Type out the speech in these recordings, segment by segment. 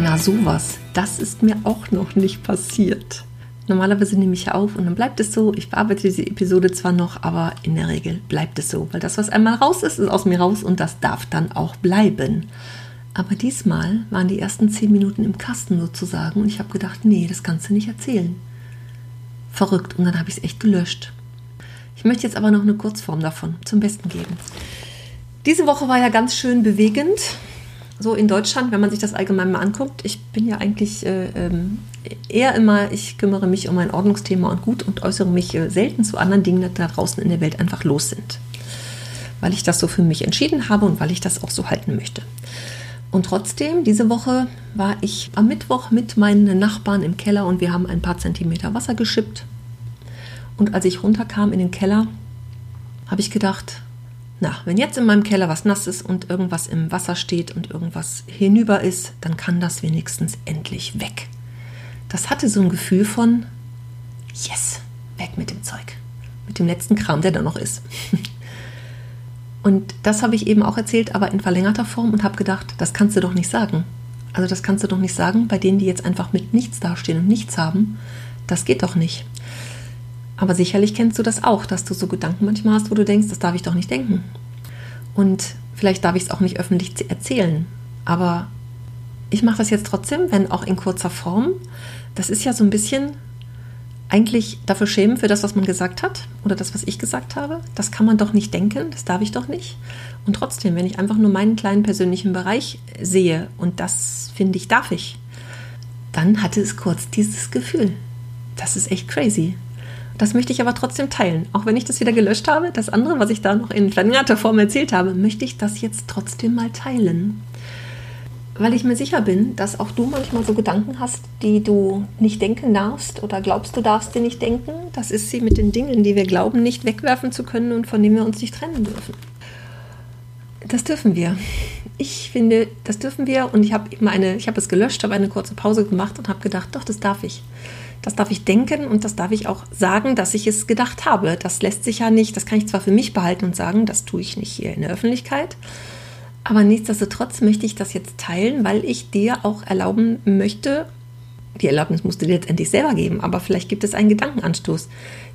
Na sowas, das ist mir auch noch nicht passiert. Normalerweise nehme ich auf und dann bleibt es so. Ich bearbeite diese Episode zwar noch, aber in der Regel bleibt es so, weil das, was einmal raus ist, ist aus mir raus und das darf dann auch bleiben. Aber diesmal waren die ersten zehn Minuten im Kasten sozusagen und ich habe gedacht, nee, das kannst du nicht erzählen. Verrückt und dann habe ich es echt gelöscht. Ich möchte jetzt aber noch eine Kurzform davon zum Besten geben. Diese Woche war ja ganz schön bewegend so in Deutschland, wenn man sich das allgemein mal anguckt, ich bin ja eigentlich äh, ähm, eher immer, ich kümmere mich um ein Ordnungsthema und gut und äußere mich äh, selten zu anderen Dingen, die da draußen in der Welt einfach los sind. Weil ich das so für mich entschieden habe und weil ich das auch so halten möchte. Und trotzdem, diese Woche war ich am Mittwoch mit meinen Nachbarn im Keller und wir haben ein paar Zentimeter Wasser geschippt. Und als ich runterkam in den Keller, habe ich gedacht, na, wenn jetzt in meinem Keller was nass ist und irgendwas im Wasser steht und irgendwas hinüber ist, dann kann das wenigstens endlich weg. Das hatte so ein Gefühl von, yes, weg mit dem Zeug. Mit dem letzten Kram, der da noch ist. Und das habe ich eben auch erzählt, aber in verlängerter Form und habe gedacht, das kannst du doch nicht sagen. Also das kannst du doch nicht sagen bei denen, die jetzt einfach mit nichts dastehen und nichts haben. Das geht doch nicht. Aber sicherlich kennst du das auch, dass du so Gedanken manchmal hast, wo du denkst, das darf ich doch nicht denken. Und vielleicht darf ich es auch nicht öffentlich erzählen. Aber ich mache das jetzt trotzdem, wenn auch in kurzer Form. Das ist ja so ein bisschen eigentlich dafür schämen für das, was man gesagt hat oder das, was ich gesagt habe. Das kann man doch nicht denken, das darf ich doch nicht. Und trotzdem, wenn ich einfach nur meinen kleinen persönlichen Bereich sehe und das finde ich, darf ich, dann hatte es kurz dieses Gefühl. Das ist echt crazy. Das möchte ich aber trotzdem teilen. Auch wenn ich das wieder gelöscht habe, das andere, was ich da noch in verlängerter Form erzählt habe, möchte ich das jetzt trotzdem mal teilen. Weil ich mir sicher bin, dass auch du manchmal so Gedanken hast, die du nicht denken darfst oder glaubst, du darfst sie nicht denken. Das ist sie mit den Dingen, die wir glauben, nicht wegwerfen zu können und von denen wir uns nicht trennen dürfen. Das dürfen wir. Ich finde, das dürfen wir und ich habe eben eine, ich habe es gelöscht, habe eine kurze Pause gemacht und habe gedacht, doch, das darf ich. Das darf ich denken und das darf ich auch sagen, dass ich es gedacht habe. Das lässt sich ja nicht, das kann ich zwar für mich behalten und sagen, das tue ich nicht hier in der Öffentlichkeit. Aber nichtsdestotrotz möchte ich das jetzt teilen, weil ich dir auch erlauben möchte, die Erlaubnis musst du dir letztendlich selber geben, aber vielleicht gibt es einen Gedankenanstoß,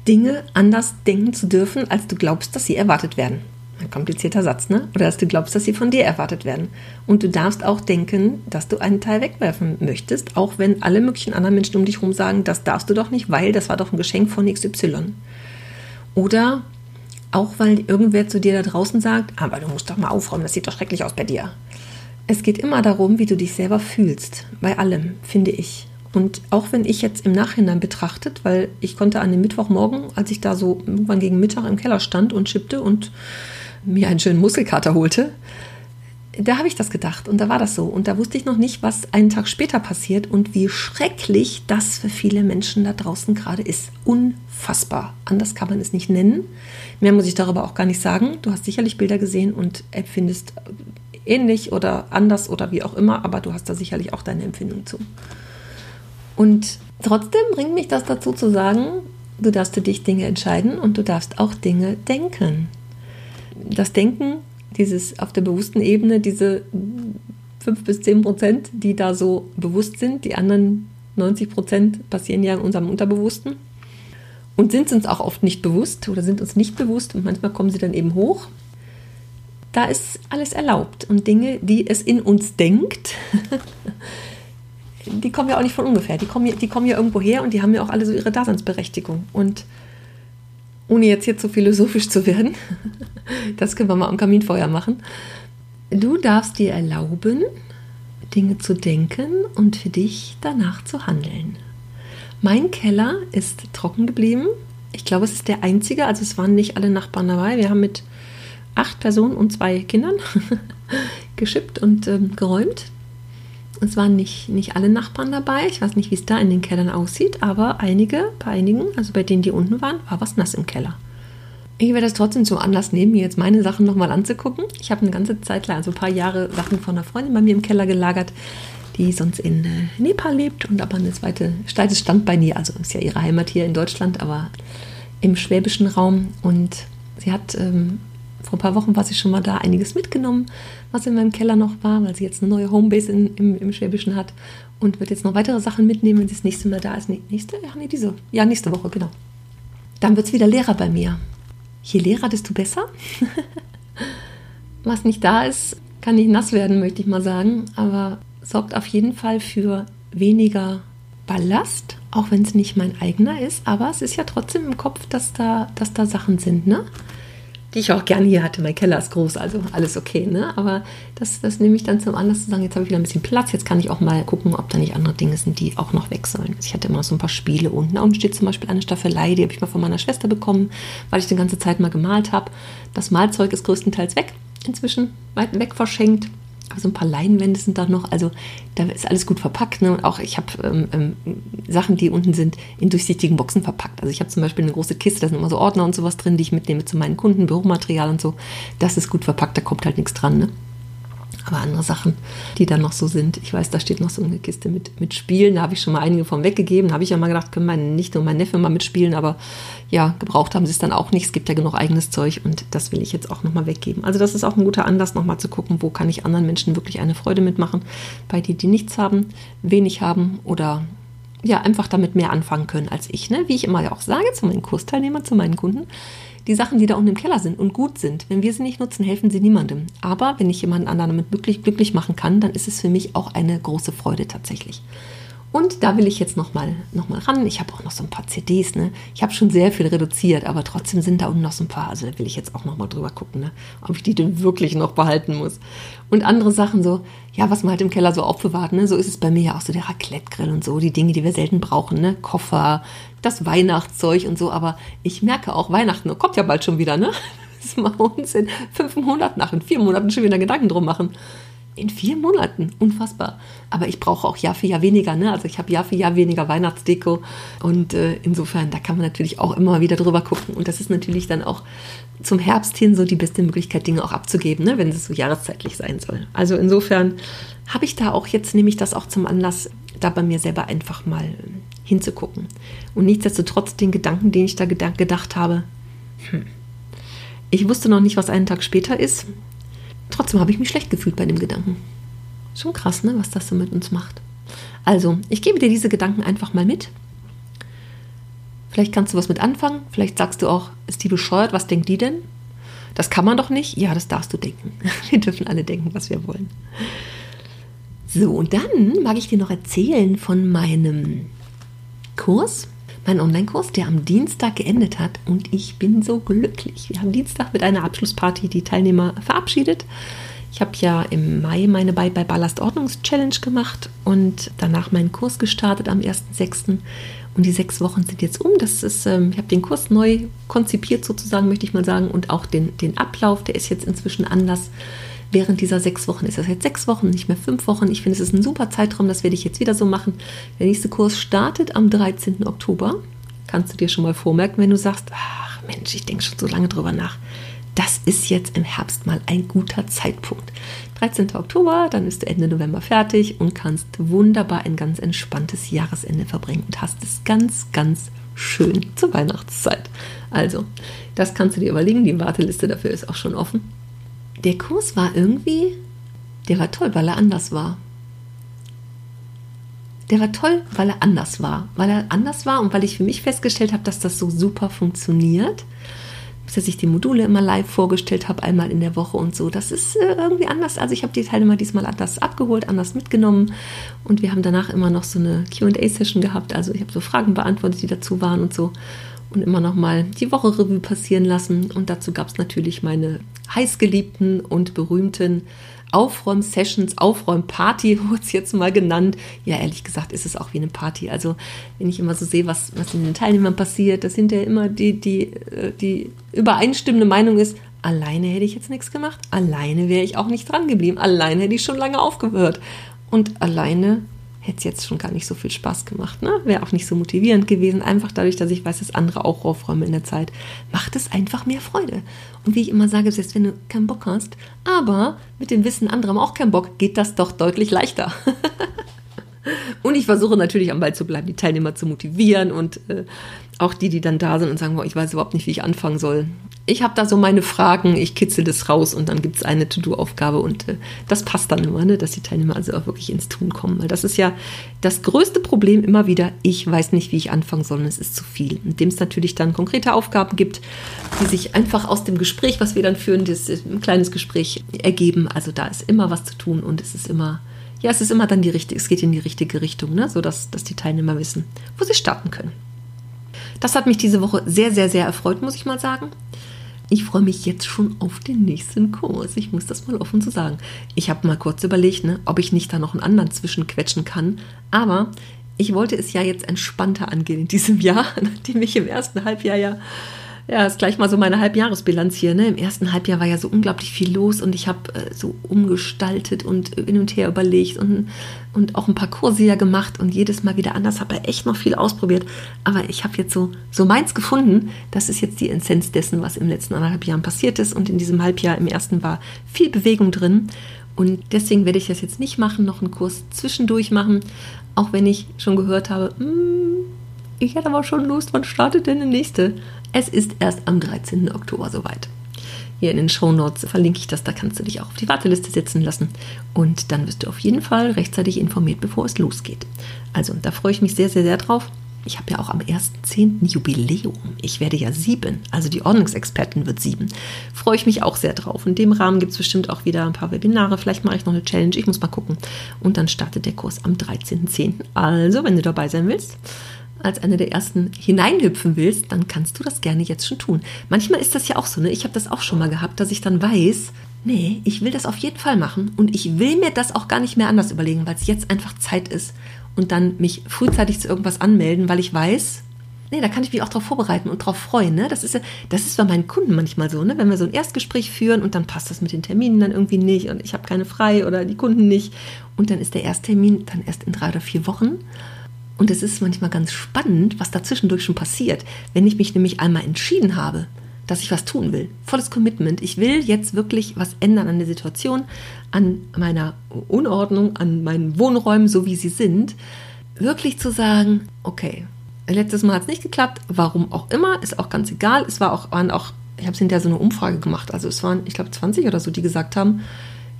Dinge anders denken zu dürfen, als du glaubst, dass sie erwartet werden. Ein komplizierter Satz, ne? Oder dass du glaubst, dass sie von dir erwartet werden. Und du darfst auch denken, dass du einen Teil wegwerfen möchtest, auch wenn alle möglichen anderen Menschen um dich herum sagen, das darfst du doch nicht, weil das war doch ein Geschenk von XY. Oder auch weil irgendwer zu dir da draußen sagt, aber du musst doch mal aufräumen, das sieht doch schrecklich aus bei dir. Es geht immer darum, wie du dich selber fühlst, bei allem, finde ich. Und auch wenn ich jetzt im Nachhinein betrachtet, weil ich konnte an dem Mittwochmorgen, als ich da so irgendwann gegen Mittag im Keller stand und schippte und mir einen schönen Muskelkater holte, da habe ich das gedacht und da war das so. Und da wusste ich noch nicht, was einen Tag später passiert und wie schrecklich das für viele Menschen da draußen gerade ist. Unfassbar. Anders kann man es nicht nennen. Mehr muss ich darüber auch gar nicht sagen. Du hast sicherlich Bilder gesehen und empfindest ähnlich oder anders oder wie auch immer, aber du hast da sicherlich auch deine Empfindung zu. Und trotzdem bringt mich das dazu zu sagen, du darfst für dich Dinge entscheiden und du darfst auch Dinge denken das Denken, dieses auf der bewussten Ebene, diese 5 bis 10 Prozent, die da so bewusst sind, die anderen 90 Prozent passieren ja in unserem Unterbewussten und sind uns auch oft nicht bewusst oder sind uns nicht bewusst und manchmal kommen sie dann eben hoch. Da ist alles erlaubt und Dinge, die es in uns denkt, die kommen ja auch nicht von ungefähr. Die kommen, die kommen ja irgendwo her und die haben ja auch alle so ihre Daseinsberechtigung. Und ohne jetzt hier zu philosophisch zu werden, das können wir mal am Kaminfeuer machen. Du darfst dir erlauben, Dinge zu denken und für dich danach zu handeln. Mein Keller ist trocken geblieben. Ich glaube, es ist der einzige, also es waren nicht alle Nachbarn dabei. Wir haben mit acht Personen und zwei Kindern geschippt und ähm, geräumt. Es waren nicht, nicht alle Nachbarn dabei. Ich weiß nicht, wie es da in den Kellern aussieht, aber einige, bei einigen, also bei denen, die unten waren, war was nass im Keller. Ich werde das trotzdem zum Anlass nehmen, mir jetzt meine Sachen nochmal anzugucken. Ich habe eine ganze Zeit lang, also ein paar Jahre, Sachen von einer Freundin bei mir im Keller gelagert, die sonst in äh, Nepal lebt und aber eine zweite, zweites Standbein hier, also ist ja ihre Heimat hier in Deutschland, aber im schwäbischen Raum. Und sie hat ähm, vor ein paar Wochen war sie schon mal da, einiges mitgenommen, was in meinem Keller noch war, weil sie jetzt eine neue Homebase in, im, im Schwäbischen hat und wird jetzt noch weitere Sachen mitnehmen, wenn sie das nächste Mal da ist. nächste? Ja, nee, diese. Ja, nächste Woche, genau. Dann wird es wieder Lehrer bei mir. Je leerer, desto besser. was nicht da ist, kann nicht nass werden, möchte ich mal sagen. Aber sorgt auf jeden Fall für weniger Ballast, auch wenn es nicht mein eigener ist. Aber es ist ja trotzdem im Kopf, dass da, dass da Sachen sind, ne? Die ich auch gerne hier hatte. Mein Keller ist groß, also alles okay. Ne? Aber das, das nehme ich dann zum Anlass zu sagen, jetzt habe ich wieder ein bisschen Platz, jetzt kann ich auch mal gucken, ob da nicht andere Dinge sind, die auch noch weg sollen. Ich hatte immer so ein paar Spiele unten. Da unten steht zum Beispiel eine Staffelei, die habe ich mal von meiner Schwester bekommen, weil ich die ganze Zeit mal gemalt habe. Das Malzeug ist größtenteils weg, inzwischen weit weg verschenkt. So ein paar Leinwände sind da noch. Also da ist alles gut verpackt. Ne? Und auch ich habe ähm, ähm, Sachen, die unten sind, in durchsichtigen Boxen verpackt. Also ich habe zum Beispiel eine große Kiste, da sind immer so Ordner und sowas drin, die ich mitnehme zu meinen Kunden, Büromaterial und so. Das ist gut verpackt, da kommt halt nichts dran. Ne? Aber andere Sachen, die dann noch so sind. Ich weiß, da steht noch so eine Kiste mit, mit Spielen. Da habe ich schon mal einige von weggegeben. Da habe ich ja mal gedacht, können meine Nichte und mein Neffe mal mitspielen. Aber ja, gebraucht haben sie es dann auch nicht. Es gibt ja genug eigenes Zeug und das will ich jetzt auch nochmal weggeben. Also das ist auch ein guter Anlass, nochmal zu gucken, wo kann ich anderen Menschen wirklich eine Freude mitmachen. Bei denen, die nichts haben, wenig haben oder ja, einfach damit mehr anfangen können als ich. Ne? Wie ich immer ja auch sage zu meinen Kursteilnehmern, zu meinen Kunden, die Sachen, die da unten im Keller sind und gut sind, wenn wir sie nicht nutzen, helfen sie niemandem. Aber wenn ich jemanden anderen damit glücklich, glücklich machen kann, dann ist es für mich auch eine große Freude tatsächlich. Und da will ich jetzt nochmal noch mal ran. Ich habe auch noch so ein paar CDs. Ne? Ich habe schon sehr viel reduziert, aber trotzdem sind da unten noch so ein paar. Also da will ich jetzt auch nochmal drüber gucken, ne? ob ich die denn wirklich noch behalten muss. Und andere Sachen so, ja, was man halt im Keller so aufbewahrt. Ne? So ist es bei mir ja auch so der Raclette-Grill und so, die Dinge, die wir selten brauchen. Ne? Koffer, das Weihnachtszeug und so. Aber ich merke auch, Weihnachten kommt ja bald schon wieder. Ne? Das wir uns in fünf Monaten, nach in vier Monaten schon wieder Gedanken drum machen in vier Monaten. Unfassbar. Aber ich brauche auch Jahr für Jahr weniger. Ne? Also ich habe Jahr für Jahr weniger Weihnachtsdeko. Und äh, insofern, da kann man natürlich auch immer wieder drüber gucken. Und das ist natürlich dann auch zum Herbst hin so die beste Möglichkeit, Dinge auch abzugeben, ne? wenn es so jahreszeitlich sein soll. Also insofern habe ich da auch jetzt, nehme ich das auch zum Anlass, da bei mir selber einfach mal äh, hinzugucken. Und nichtsdestotrotz den Gedanken, den ich da gedacht habe, hm, ich wusste noch nicht, was einen Tag später ist. Trotzdem habe ich mich schlecht gefühlt bei dem Gedanken. Schon krass, ne, was das so mit uns macht. Also, ich gebe dir diese Gedanken einfach mal mit. Vielleicht kannst du was mit anfangen. Vielleicht sagst du auch, ist die bescheuert? Was denkt die denn? Das kann man doch nicht. Ja, das darfst du denken. Wir dürfen alle denken, was wir wollen. So, und dann mag ich dir noch erzählen von meinem Kurs, mein Online-Kurs, der am Dienstag geendet hat. Und ich bin so glücklich. Wir haben Dienstag mit einer Abschlussparty die Teilnehmer verabschiedet. Ich habe ja im Mai meine Bye bei Ballast Ordnungs Challenge gemacht und danach meinen Kurs gestartet am 1.6. Und die sechs Wochen sind jetzt um. Das ist, ähm, ich habe den Kurs neu konzipiert sozusagen, möchte ich mal sagen, und auch den, den Ablauf, der ist jetzt inzwischen anders während dieser sechs Wochen. Ist das jetzt sechs Wochen, nicht mehr fünf Wochen? Ich finde, es ist ein super Zeitraum, das werde ich jetzt wieder so machen. Der nächste Kurs startet am 13. Oktober. Kannst du dir schon mal vormerken, wenn du sagst, ach Mensch, ich denke schon so lange drüber nach. Das ist jetzt im Herbst mal ein guter Zeitpunkt. 13. Oktober, dann bist du Ende November fertig und kannst wunderbar ein ganz entspanntes Jahresende verbringen und hast es ganz, ganz schön zur Weihnachtszeit. Also, das kannst du dir überlegen. Die Warteliste dafür ist auch schon offen der Kurs war irgendwie, der war toll, weil er anders war. Der war toll, weil er anders war. Weil er anders war und weil ich für mich festgestellt habe, dass das so super funktioniert. Dass ich die Module immer live vorgestellt habe, einmal in der Woche und so. Das ist äh, irgendwie anders. Also ich habe die Teilnehmer diesmal anders abgeholt, anders mitgenommen. Und wir haben danach immer noch so eine QA-Session gehabt. Also ich habe so Fragen beantwortet, die dazu waren und so und immer noch mal die Woche Revue passieren lassen. Und dazu gab es natürlich meine heißgeliebten und berühmten Aufräum-Sessions, Aufräum-Party wurde es jetzt mal genannt. Ja, ehrlich gesagt ist es auch wie eine Party. Also wenn ich immer so sehe, was, was in den Teilnehmern passiert, dass hinterher immer die, die, äh, die übereinstimmende Meinung ist, alleine hätte ich jetzt nichts gemacht, alleine wäre ich auch nicht dran geblieben, alleine hätte ich schon lange aufgehört. Und alleine hätte es jetzt schon gar nicht so viel Spaß gemacht. Ne? Wäre auch nicht so motivierend gewesen. Einfach dadurch, dass ich weiß, dass andere auch aufräumen in der Zeit, macht es einfach mehr Freude. Und wie ich immer sage, selbst wenn du keinen Bock hast, aber mit dem Wissen, andere haben auch keinen Bock, geht das doch deutlich leichter. und ich versuche natürlich am Ball zu bleiben, die Teilnehmer zu motivieren und äh, auch die, die dann da sind und sagen, boah, ich weiß überhaupt nicht, wie ich anfangen soll ich habe da so meine Fragen, ich kitzel das raus und dann gibt es eine To-Do-Aufgabe und äh, das passt dann immer, ne, dass die Teilnehmer also auch wirklich ins Tun kommen. Weil das ist ja das größte Problem immer wieder, ich weiß nicht, wie ich anfangen soll und es ist zu viel. Indem es natürlich dann konkrete Aufgaben gibt, die sich einfach aus dem Gespräch, was wir dann führen, das ist ein kleines Gespräch ergeben. Also da ist immer was zu tun und es ist immer, ja, es ist immer dann die richtige, es geht in die richtige Richtung, ne, sodass dass die Teilnehmer wissen, wo sie starten können. Das hat mich diese Woche sehr, sehr, sehr erfreut, muss ich mal sagen. Ich freue mich jetzt schon auf den nächsten Kurs. Ich muss das mal offen so sagen. Ich habe mal kurz überlegt, ne, ob ich nicht da noch einen anderen zwischenquetschen kann. Aber ich wollte es ja jetzt entspannter angehen in diesem Jahr, nachdem ich im ersten Halbjahr ja ja, ist gleich mal so meine Halbjahresbilanz hier. Ne? Im ersten Halbjahr war ja so unglaublich viel los und ich habe äh, so umgestaltet und hin und her überlegt und, und auch ein paar Kurse ja gemacht und jedes Mal wieder anders. Habe ja echt noch viel ausprobiert. Aber ich habe jetzt so, so meins gefunden. Das ist jetzt die Essenz dessen, was im letzten anderthalb Jahren passiert ist. Und in diesem Halbjahr, im ersten, war viel Bewegung drin. Und deswegen werde ich das jetzt nicht machen, noch einen Kurs zwischendurch machen. Auch wenn ich schon gehört habe, mm, ich hätte aber schon Lust, wann startet denn der nächste? Es ist erst am 13. Oktober soweit. Hier in den Show Notes verlinke ich das, da kannst du dich auch auf die Warteliste setzen lassen und dann wirst du auf jeden Fall rechtzeitig informiert, bevor es losgeht. Also, da freue ich mich sehr, sehr, sehr drauf. Ich habe ja auch am 1.10. Jubiläum. Ich werde ja sieben, also die Ordnungsexpertin wird sieben. Freue ich mich auch sehr drauf. In dem Rahmen gibt es bestimmt auch wieder ein paar Webinare. Vielleicht mache ich noch eine Challenge. Ich muss mal gucken. Und dann startet der Kurs am 13.10. Also, wenn du dabei sein willst, als einer der ersten hineinhüpfen willst, dann kannst du das gerne jetzt schon tun. Manchmal ist das ja auch so, ne? Ich habe das auch schon mal gehabt, dass ich dann weiß, nee, ich will das auf jeden Fall machen und ich will mir das auch gar nicht mehr anders überlegen, weil es jetzt einfach Zeit ist und dann mich frühzeitig zu irgendwas anmelden, weil ich weiß, nee, da kann ich mich auch darauf vorbereiten und darauf freuen. Ne? Das ist ja, das ist bei meinen Kunden manchmal so, ne? wenn wir so ein Erstgespräch führen und dann passt das mit den Terminen dann irgendwie nicht und ich habe keine frei oder die Kunden nicht und dann ist der Ersttermin dann erst in drei oder vier Wochen und es ist manchmal ganz spannend, was dazwischendurch schon passiert. Wenn ich mich nämlich einmal entschieden habe, dass ich was tun will, volles Commitment, ich will jetzt wirklich was ändern an der Situation, an meiner Unordnung, an meinen Wohnräumen, so wie sie sind, wirklich zu sagen, okay, letztes Mal hat es nicht geklappt, warum auch immer, ist auch ganz egal. Es war auch, waren auch, ich habe es hinterher so eine Umfrage gemacht, also es waren, ich glaube, 20 oder so, die gesagt haben,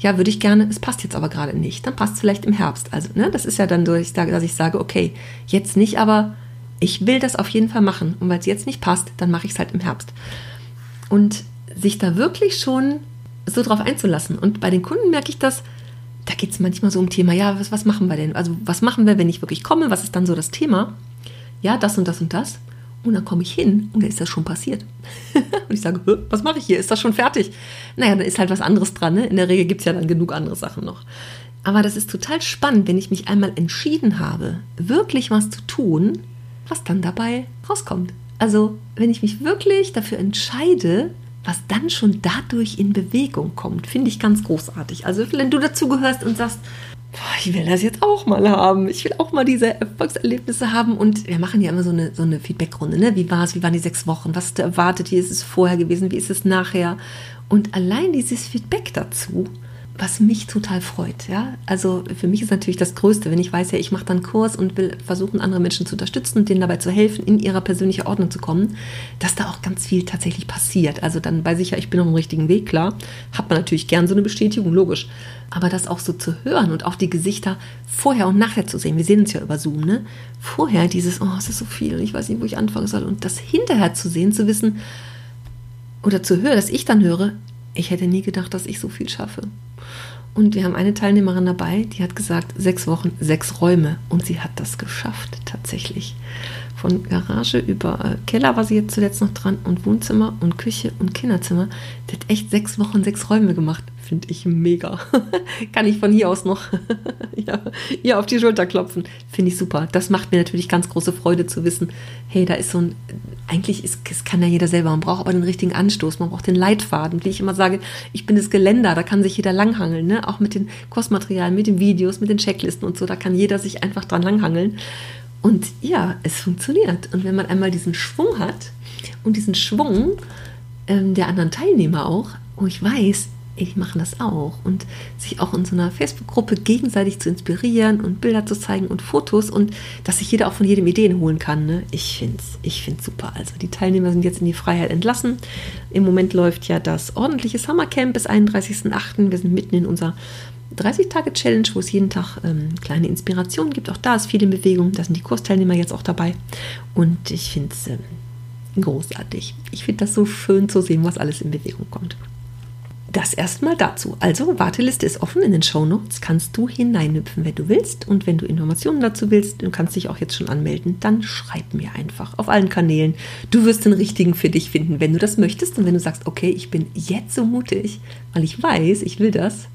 ja, würde ich gerne, es passt jetzt aber gerade nicht. Dann passt es vielleicht im Herbst. Also, ne, das ist ja dann so, dass ich sage, okay, jetzt nicht, aber ich will das auf jeden Fall machen. Und weil es jetzt nicht passt, dann mache ich es halt im Herbst. Und sich da wirklich schon so drauf einzulassen. Und bei den Kunden merke ich das, da geht es manchmal so um Thema, ja, was, was machen wir denn? Also, was machen wir, wenn ich wirklich komme? Was ist dann so das Thema? Ja, das und das und das. Und dann komme ich hin und dann ist das schon passiert. und ich sage, was mache ich hier? Ist das schon fertig? Naja, dann ist halt was anderes dran. Ne? In der Regel gibt es ja dann genug andere Sachen noch. Aber das ist total spannend, wenn ich mich einmal entschieden habe, wirklich was zu tun, was dann dabei rauskommt. Also, wenn ich mich wirklich dafür entscheide, was dann schon dadurch in Bewegung kommt, finde ich ganz großartig. Also, wenn du dazu gehörst und sagst, ich will das jetzt auch mal haben. Ich will auch mal diese Erfolgserlebnisse haben. Und wir machen ja immer so eine, so eine Feedbackrunde. Ne? Wie war es? Wie waren die sechs Wochen? Was hast du erwartet? Wie ist es vorher gewesen? Wie ist es nachher? Und allein dieses Feedback dazu, was mich total freut. Ja? Also für mich ist natürlich das Größte, wenn ich weiß, ja, ich mache dann Kurs und will versuchen, andere Menschen zu unterstützen und denen dabei zu helfen, in ihrer persönlichen Ordnung zu kommen, dass da auch ganz viel tatsächlich passiert. Also dann weiß ich ja, ich bin auf dem richtigen Weg, klar. Hat man natürlich gern so eine Bestätigung, logisch. Aber das auch so zu hören und auch die Gesichter vorher und nachher zu sehen. Wir sehen uns ja über Zoom, ne? Vorher dieses, oh, es ist so viel, ich weiß nicht, wo ich anfangen soll. Und das hinterher zu sehen, zu wissen oder zu hören, dass ich dann höre, ich hätte nie gedacht, dass ich so viel schaffe. Und wir haben eine Teilnehmerin dabei, die hat gesagt, sechs Wochen, sechs Räume. Und sie hat das geschafft, tatsächlich. Von Garage über äh, Keller war sie jetzt zuletzt noch dran und Wohnzimmer und Küche und Kinderzimmer. Die hat echt sechs Wochen, sechs Räume gemacht. Finde ich mega. Kann ich von hier aus noch ja, ihr auf die Schulter klopfen. Finde ich super. Das macht mir natürlich ganz große Freude zu wissen, hey, da ist so ein, eigentlich ist, das kann ja jeder selber, man braucht aber den richtigen Anstoß, man braucht den Leitfaden. Wie ich immer sage, ich bin das Geländer, da kann sich jeder langhangeln, ne? auch mit den Kursmaterialien, mit den Videos, mit den Checklisten und so, da kann jeder sich einfach dran langhangeln. Und ja, es funktioniert. Und wenn man einmal diesen Schwung hat und diesen Schwung ähm, der anderen Teilnehmer auch, wo ich weiß, ey, die machen das auch. Und sich auch in so einer Facebook-Gruppe gegenseitig zu inspirieren und Bilder zu zeigen und Fotos und dass sich jeder auch von jedem Ideen holen kann. Ne? Ich finde es ich find's super. Also die Teilnehmer sind jetzt in die Freiheit entlassen. Im Moment läuft ja das ordentliche Summercamp bis 31.08. Wir sind mitten in unserer 30-Tage-Challenge, wo es jeden Tag ähm, kleine Inspirationen gibt. Auch da ist viel in Bewegung. Da sind die Kursteilnehmer jetzt auch dabei. Und ich finde es ähm, großartig. Ich finde das so schön zu sehen, was alles in Bewegung kommt. Das erstmal dazu. Also, Warteliste ist offen in den Show Notes. Kannst du hineinhüpfen, wenn du willst. Und wenn du Informationen dazu willst, du kannst dich auch jetzt schon anmelden, dann schreib mir einfach auf allen Kanälen. Du wirst den richtigen für dich finden, wenn du das möchtest. Und wenn du sagst, okay, ich bin jetzt so mutig, weil ich weiß, ich will das,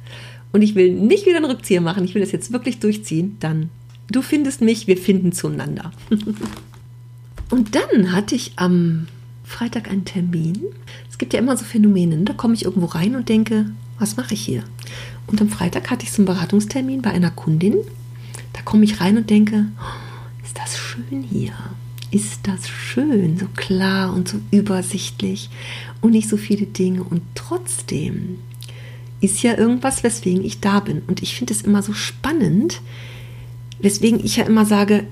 und ich will nicht wieder einen Rückzieher machen, ich will das jetzt wirklich durchziehen, dann du findest mich, wir finden zueinander. und dann hatte ich am Freitag einen Termin. Es gibt ja immer so Phänomene, da komme ich irgendwo rein und denke, was mache ich hier? Und am Freitag hatte ich so einen Beratungstermin bei einer Kundin. Da komme ich rein und denke, oh, ist das schön hier? Ist das schön, so klar und so übersichtlich und nicht so viele Dinge und trotzdem ist ja irgendwas, weswegen ich da bin. Und ich finde es immer so spannend, weswegen ich ja immer sage,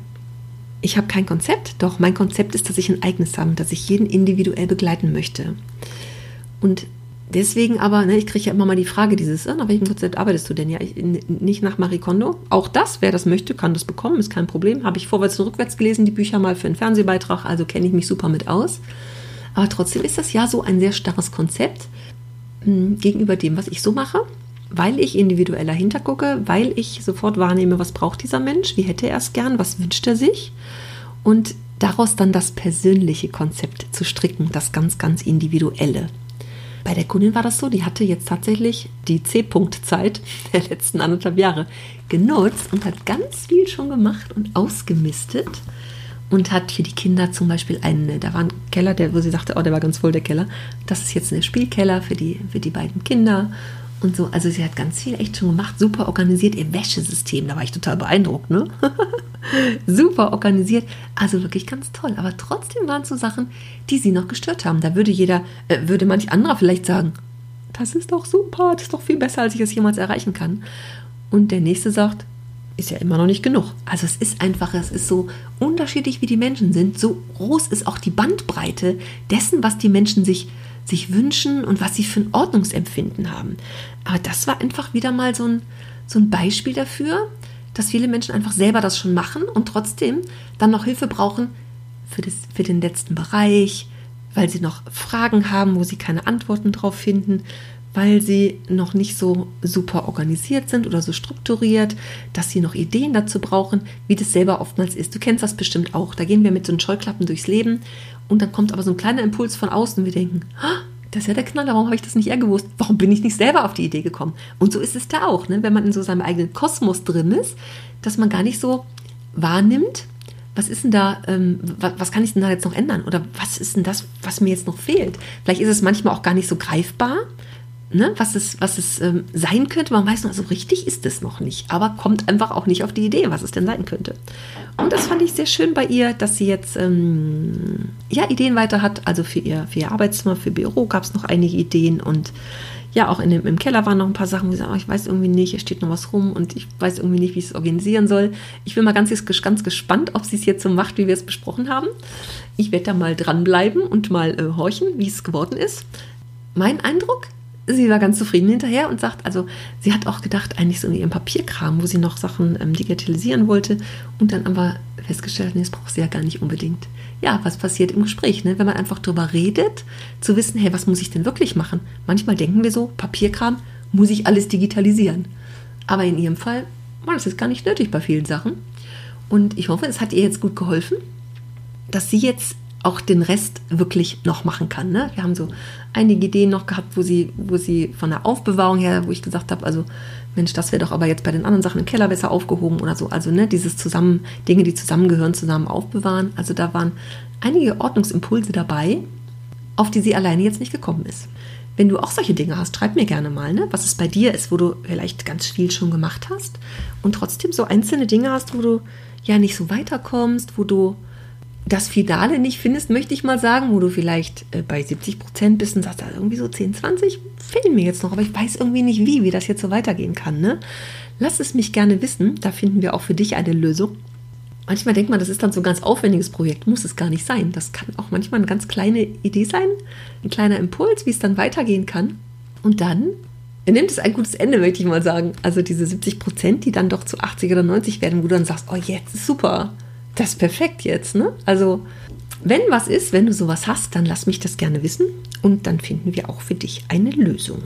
ich habe kein Konzept, doch mein Konzept ist, dass ich ein eigenes habe, dass ich jeden individuell begleiten möchte. Und deswegen aber, ne, ich kriege ja immer mal die Frage dieses, nach welchem Konzept arbeitest du denn? Ja, ich, nicht nach Marie Kondo. Auch das, wer das möchte, kann das bekommen, ist kein Problem. Habe ich vorwärts und rückwärts gelesen, die Bücher mal für einen Fernsehbeitrag, also kenne ich mich super mit aus. Aber trotzdem ist das ja so ein sehr starres Konzept, gegenüber dem, was ich so mache, weil ich individueller hintergucke, weil ich sofort wahrnehme, was braucht dieser Mensch, wie hätte er es gern, was wünscht er sich und daraus dann das persönliche Konzept zu stricken, das ganz, ganz individuelle. Bei der Kundin war das so, die hatte jetzt tatsächlich die C-Punkt-Zeit der letzten anderthalb Jahre genutzt und hat ganz viel schon gemacht und ausgemistet und hat für die Kinder zum Beispiel einen, da war ein Keller, der, wo sie sagte, oh, der war ganz voll, der Keller. Das ist jetzt ein Spielkeller für die, für die beiden Kinder und so. Also sie hat ganz viel echt schon gemacht, super organisiert. Ihr Wäschesystem, da war ich total beeindruckt, ne? super organisiert, also wirklich ganz toll. Aber trotzdem waren es so Sachen, die sie noch gestört haben. Da würde jeder, äh, würde manch anderer vielleicht sagen, das ist doch super, das ist doch viel besser, als ich es jemals erreichen kann. Und der nächste sagt, ist ja immer noch nicht genug. Also es ist einfach, es ist so unterschiedlich, wie die Menschen sind. So groß ist auch die Bandbreite dessen, was die Menschen sich, sich wünschen und was sie für ein Ordnungsempfinden haben. Aber das war einfach wieder mal so ein, so ein Beispiel dafür, dass viele Menschen einfach selber das schon machen und trotzdem dann noch Hilfe brauchen für, das, für den letzten Bereich, weil sie noch Fragen haben, wo sie keine Antworten drauf finden, weil sie noch nicht so super organisiert sind oder so strukturiert, dass sie noch Ideen dazu brauchen, wie das selber oftmals ist. Du kennst das bestimmt auch. Da gehen wir mit so einen Scheuklappen durchs Leben und dann kommt aber so ein kleiner Impuls von außen und wir denken, das ist ja der Knaller, warum habe ich das nicht eher gewusst? Warum bin ich nicht selber auf die Idee gekommen? Und so ist es da auch, ne? wenn man in so seinem eigenen Kosmos drin ist, dass man gar nicht so wahrnimmt, was ist denn da, ähm, was, was, kann ich denn da jetzt noch ändern? Oder was ist denn das, was mir jetzt noch fehlt? Vielleicht ist es manchmal auch gar nicht so greifbar, ne, was es, was es ähm, sein könnte. Man weiß noch, so richtig ist es noch nicht, aber kommt einfach auch nicht auf die Idee, was es denn sein könnte. Und das fand ich sehr schön bei ihr, dass sie jetzt ähm, ja, Ideen weiter hat. Also für ihr, für ihr Arbeitszimmer, für Büro gab es noch einige Ideen und ja, auch in dem, im Keller waren noch ein paar Sachen, wo ich sage, oh, ich weiß irgendwie nicht, hier steht noch was rum und ich weiß irgendwie nicht, wie ich es organisieren soll. Ich bin mal ganz, ganz gespannt, ob sie es jetzt so macht, wie wir es besprochen haben. Ich werde da mal dranbleiben und mal äh, horchen, wie es geworden ist. Mein Eindruck, sie war ganz zufrieden hinterher und sagt, also sie hat auch gedacht, eigentlich so in ihrem Papierkram, wo sie noch Sachen ähm, digitalisieren wollte und dann aber festgestellt, nee, das braucht sie ja gar nicht unbedingt. Ja, was passiert im Gespräch, ne? wenn man einfach drüber redet, zu wissen, hey, was muss ich denn wirklich machen? Manchmal denken wir so, Papierkram, muss ich alles digitalisieren. Aber in ihrem Fall war das jetzt gar nicht nötig bei vielen Sachen. Und ich hoffe, es hat ihr jetzt gut geholfen. dass sie jetzt auch den Rest wirklich noch machen kann. Ne? Wir haben so einige Ideen noch gehabt, wo sie, wo sie von der Aufbewahrung her, wo ich gesagt habe, also Mensch, das wäre doch aber jetzt bei den anderen Sachen im Keller besser aufgehoben oder so. Also ne, dieses zusammen, Dinge, die zusammengehören, zusammen aufbewahren. Also da waren einige Ordnungsimpulse dabei, auf die sie alleine jetzt nicht gekommen ist. Wenn du auch solche Dinge hast, schreib mir gerne mal, ne, was es bei dir ist, wo du vielleicht ganz viel schon gemacht hast und trotzdem so einzelne Dinge hast, wo du ja nicht so weiterkommst, wo du das Finale nicht findest, möchte ich mal sagen, wo du vielleicht äh, bei 70 Prozent bist und sagst, also irgendwie so 10, 20 fehlen mir jetzt noch, aber ich weiß irgendwie nicht wie, wie das jetzt so weitergehen kann. Ne? Lass es mich gerne wissen, da finden wir auch für dich eine Lösung. Manchmal denkt man, das ist dann so ein ganz aufwendiges Projekt, muss es gar nicht sein. Das kann auch manchmal eine ganz kleine Idee sein, ein kleiner Impuls, wie es dann weitergehen kann. Und dann nimmt es ein gutes Ende, möchte ich mal sagen. Also diese 70 Prozent, die dann doch zu 80 oder 90 werden, wo du dann sagst, oh, jetzt ist super das ist perfekt jetzt, ne? Also, wenn was ist, wenn du sowas hast, dann lass mich das gerne wissen und dann finden wir auch für dich eine Lösung.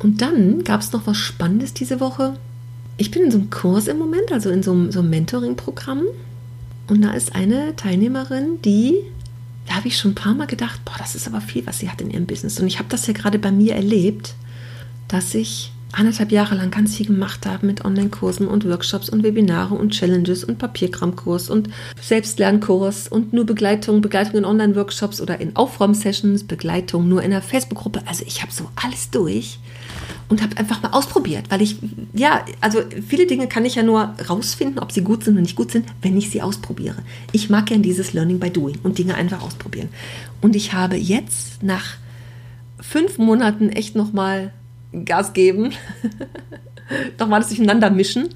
Und dann gab es noch was Spannendes diese Woche. Ich bin in so einem Kurs im Moment, also in so einem, so einem Mentoring-Programm. Und da ist eine Teilnehmerin, die, da habe ich schon ein paar Mal gedacht, boah, das ist aber viel, was sie hat in ihrem Business. Und ich habe das ja gerade bei mir erlebt, dass ich anderthalb Jahre lang ganz viel gemacht habe mit Online-Kursen und Workshops und Webinare und Challenges und Papierkramkurs und Selbstlernkurs und nur Begleitung, Begleitung in Online-Workshops oder in Aufräum-Sessions, Begleitung nur in der Facebook-Gruppe. Also ich habe so alles durch und habe einfach mal ausprobiert, weil ich, ja, also viele Dinge kann ich ja nur rausfinden, ob sie gut sind oder nicht gut sind, wenn ich sie ausprobiere. Ich mag gern dieses Learning by Doing und Dinge einfach ausprobieren. Und ich habe jetzt nach fünf Monaten echt nochmal Gas geben, nochmal das durcheinander mischen.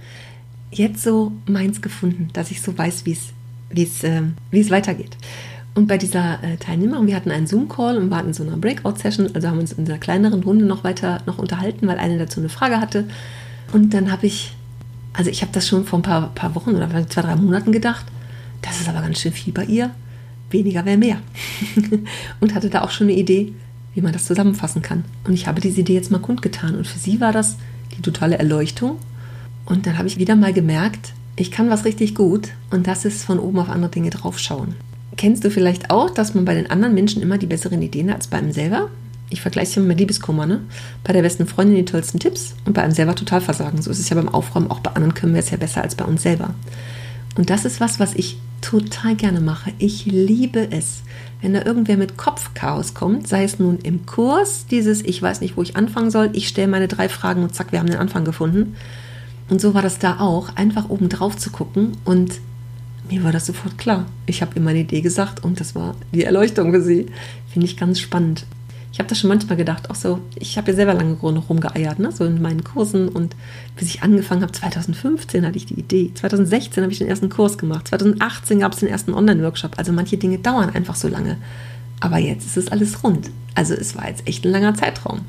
Jetzt so meins gefunden, dass ich so weiß, wie es äh, es weitergeht. Und bei dieser äh, Teilnehmerin, wir hatten einen Zoom-Call und waren in so einer Breakout-Session, also haben uns in einer kleineren Runde noch weiter noch unterhalten, weil eine dazu eine Frage hatte. Und dann habe ich, also ich habe das schon vor ein paar, paar Wochen oder zwei, drei Monaten gedacht, das ist aber ganz schön viel bei ihr, weniger wäre mehr. und hatte da auch schon eine Idee, wie man das zusammenfassen kann. Und ich habe diese Idee jetzt mal kundgetan. Und für sie war das die totale Erleuchtung. Und dann habe ich wieder mal gemerkt, ich kann was richtig gut und das ist von oben auf andere Dinge draufschauen. Kennst du vielleicht auch, dass man bei den anderen Menschen immer die besseren Ideen hat als bei einem selber? Ich vergleiche es immer mit Liebeskummer, ne? Bei der besten Freundin die tollsten Tipps und bei einem selber total versagen. So ist es ja beim Aufräumen, auch bei anderen können wir es ja besser als bei uns selber. Und das ist was, was ich total gerne mache. Ich liebe es, wenn da irgendwer mit Kopfchaos kommt, sei es nun im Kurs, dieses Ich weiß nicht, wo ich anfangen soll, ich stelle meine drei Fragen und zack, wir haben den Anfang gefunden. Und so war das da auch, einfach oben drauf zu gucken und mir war das sofort klar. Ich habe ihr meine Idee gesagt und das war die Erleuchtung für sie. Finde ich ganz spannend. Ich habe das schon manchmal gedacht, auch so, ich habe ja selber lange rumgeeiert, ne? so in meinen Kursen und bis ich angefangen habe, 2015 hatte ich die Idee, 2016 habe ich den ersten Kurs gemacht, 2018 gab es den ersten Online-Workshop, also manche Dinge dauern einfach so lange. Aber jetzt ist es alles rund. Also es war jetzt echt ein langer Zeitraum.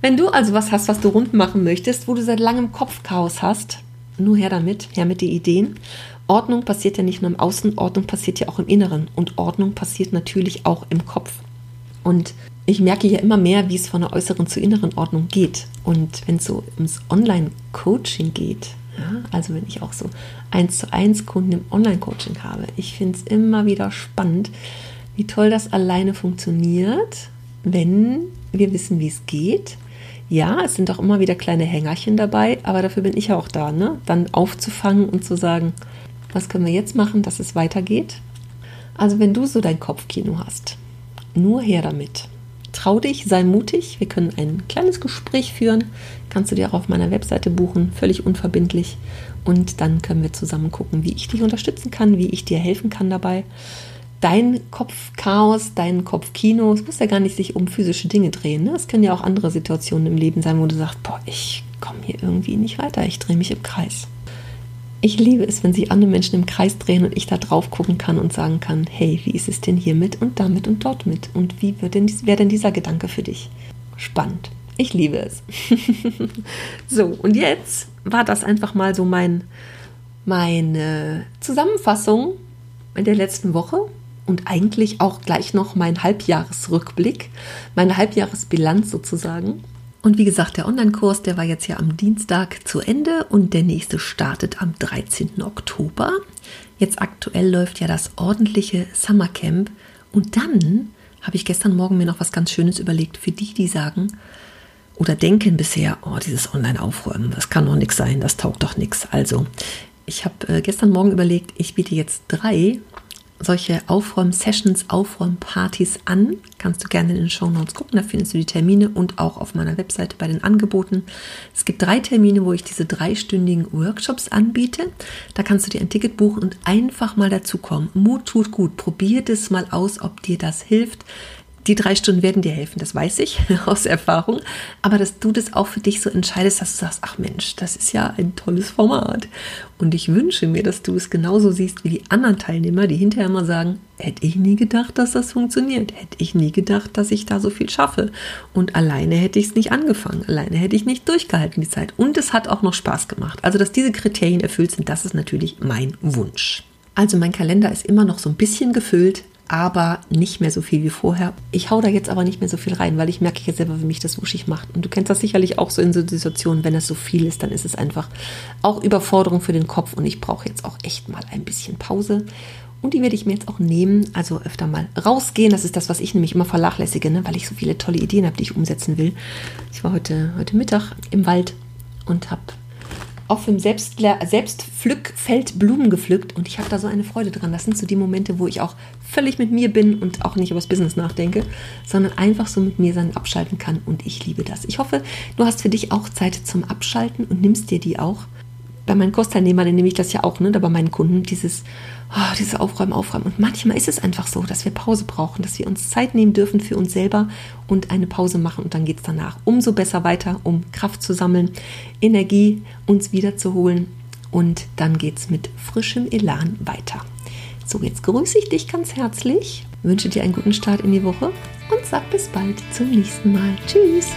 Wenn du also was hast, was du rund machen möchtest, wo du seit langem Kopfchaos hast, nur her damit, her mit den Ideen. Ordnung passiert ja nicht nur im Außen, Ordnung passiert ja auch im Inneren. Und Ordnung passiert natürlich auch im Kopf. Und ich merke ja immer mehr, wie es von der äußeren zur inneren Ordnung geht. Und wenn es so ums Online-Coaching geht, ja, also wenn ich auch so eins zu eins Kunden im Online-Coaching habe, ich finde es immer wieder spannend, wie toll das alleine funktioniert, wenn wir wissen, wie es geht. Ja, es sind auch immer wieder kleine Hängerchen dabei, aber dafür bin ich ja auch da, ne? Dann aufzufangen und zu sagen, was können wir jetzt machen, dass es weitergeht. Also wenn du so dein Kopfkino hast, nur her damit. Trau dich, sei mutig. Wir können ein kleines Gespräch führen. Kannst du dir auch auf meiner Webseite buchen, völlig unverbindlich. Und dann können wir zusammen gucken, wie ich dich unterstützen kann, wie ich dir helfen kann dabei. Dein Kopfchaos, dein Kopfkino, es muss ja gar nicht sich um physische Dinge drehen. Ne? Es können ja auch andere Situationen im Leben sein, wo du sagst, boah, ich komme hier irgendwie nicht weiter, ich drehe mich im Kreis. Ich liebe es, wenn sich andere Menschen im Kreis drehen und ich da drauf gucken kann und sagen kann, hey, wie ist es denn hiermit und damit und dort mit? Und wie wäre denn, wär denn dieser Gedanke für dich? Spannend. Ich liebe es. so, und jetzt war das einfach mal so mein, meine Zusammenfassung in der letzten Woche und eigentlich auch gleich noch mein Halbjahresrückblick, meine Halbjahresbilanz sozusagen. Und wie gesagt, der Online-Kurs, der war jetzt ja am Dienstag zu Ende und der nächste startet am 13. Oktober. Jetzt aktuell läuft ja das ordentliche Summercamp. Und dann habe ich gestern Morgen mir noch was ganz Schönes überlegt für die, die sagen oder denken bisher, oh, dieses Online-Aufräumen, das kann doch nichts sein, das taugt doch nichts. Also, ich habe äh, gestern Morgen überlegt, ich biete jetzt drei solche Aufräum-Sessions, Aufräumpartys an. Kannst du gerne in den Show Notes gucken, da findest du die Termine und auch auf meiner Webseite bei den Angeboten. Es gibt drei Termine, wo ich diese dreistündigen Workshops anbiete. Da kannst du dir ein Ticket buchen und einfach mal dazukommen. Mut tut gut. Probier das mal aus, ob dir das hilft. Die drei Stunden werden dir helfen, das weiß ich aus Erfahrung. Aber dass du das auch für dich so entscheidest, dass du sagst, ach Mensch, das ist ja ein tolles Format. Und ich wünsche mir, dass du es genauso siehst wie die anderen Teilnehmer, die hinterher immer sagen, hätte ich nie gedacht, dass das funktioniert. Hätte ich nie gedacht, dass ich da so viel schaffe. Und alleine hätte ich es nicht angefangen. Alleine hätte ich nicht durchgehalten die Zeit. Und es hat auch noch Spaß gemacht. Also, dass diese Kriterien erfüllt sind, das ist natürlich mein Wunsch. Also mein Kalender ist immer noch so ein bisschen gefüllt aber nicht mehr so viel wie vorher. Ich hau da jetzt aber nicht mehr so viel rein, weil ich merke jetzt selber, wie mich das wuschig macht. Und du kennst das sicherlich auch so in so Situationen, wenn es so viel ist, dann ist es einfach auch Überforderung für den Kopf und ich brauche jetzt auch echt mal ein bisschen Pause. Und die werde ich mir jetzt auch nehmen, also öfter mal rausgehen. Das ist das, was ich nämlich immer vernachlässige, ne? weil ich so viele tolle Ideen habe, die ich umsetzen will. Ich war heute, heute Mittag im Wald und habe auf dem Selbstpflückfeld Blumen gepflückt und ich habe da so eine Freude dran. Das sind so die Momente, wo ich auch völlig mit mir bin und auch nicht über das Business nachdenke, sondern einfach so mit mir sein abschalten kann und ich liebe das. Ich hoffe, du hast für dich auch Zeit zum Abschalten und nimmst dir die auch bei meinen Kursteilnehmern nehme ich das ja auch, ne, bei meinen Kunden, dieses, oh, dieses Aufräumen, Aufräumen. Und manchmal ist es einfach so, dass wir Pause brauchen, dass wir uns Zeit nehmen dürfen für uns selber und eine Pause machen und dann geht es danach umso besser weiter, um Kraft zu sammeln, Energie uns wiederzuholen und dann geht es mit frischem Elan weiter. So, jetzt grüße ich dich ganz herzlich, wünsche dir einen guten Start in die Woche und sag bis bald zum nächsten Mal. Tschüss!